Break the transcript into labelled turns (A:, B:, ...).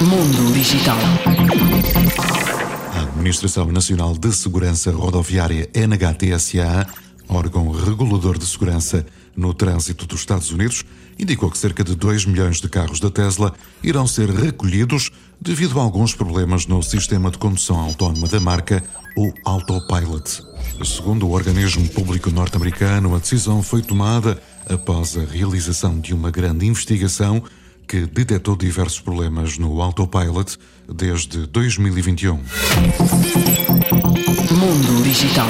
A: Mundo Digital.
B: A Administração Nacional de Segurança Rodoviária NHTSA, órgão regulador de segurança no trânsito dos Estados Unidos, indicou que cerca de 2 milhões de carros da Tesla irão ser recolhidos devido a alguns problemas no sistema de condução autónoma da marca, o Autopilot. Segundo o organismo público norte-americano, a decisão foi tomada após a realização de uma grande investigação que detectou diversos problemas no Autopilot desde 2021.
A: Mundo Digital.